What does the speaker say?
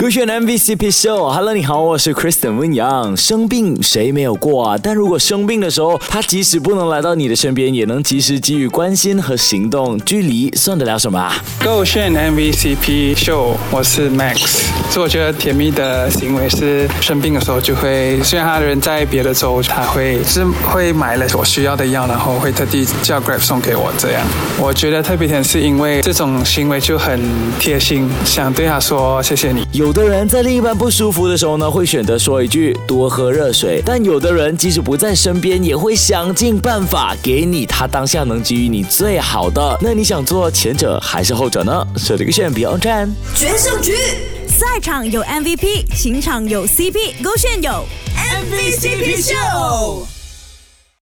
歌选 MVCP Show，Hello，你好，我是 Kristen 温阳。生病谁没有过啊？但如果生病的时候，他即使不能来到你的身边，也能及时给予关心和行动，距离算得了什么啊？歌选 MVCP Show，我是 Max。所以我觉得甜蜜的行为是生病的时候就会，虽然他人在别的州，他会是会买了我需要的药，然后会特地叫 Grab 送给我。这样，我觉得特别甜，是因为这种行为就很贴心，想对他说谢谢你。有有的人在另一半不舒服的时候呢，会选择说一句多喝热水；但有的人即使不在身边，也会想尽办法给你他当下能给予你最好的。那你想做前者还是后者呢？设这个选 Beyond 站决胜局，赛场有 MVP，情场有 CP，勾选有 MVP 秀。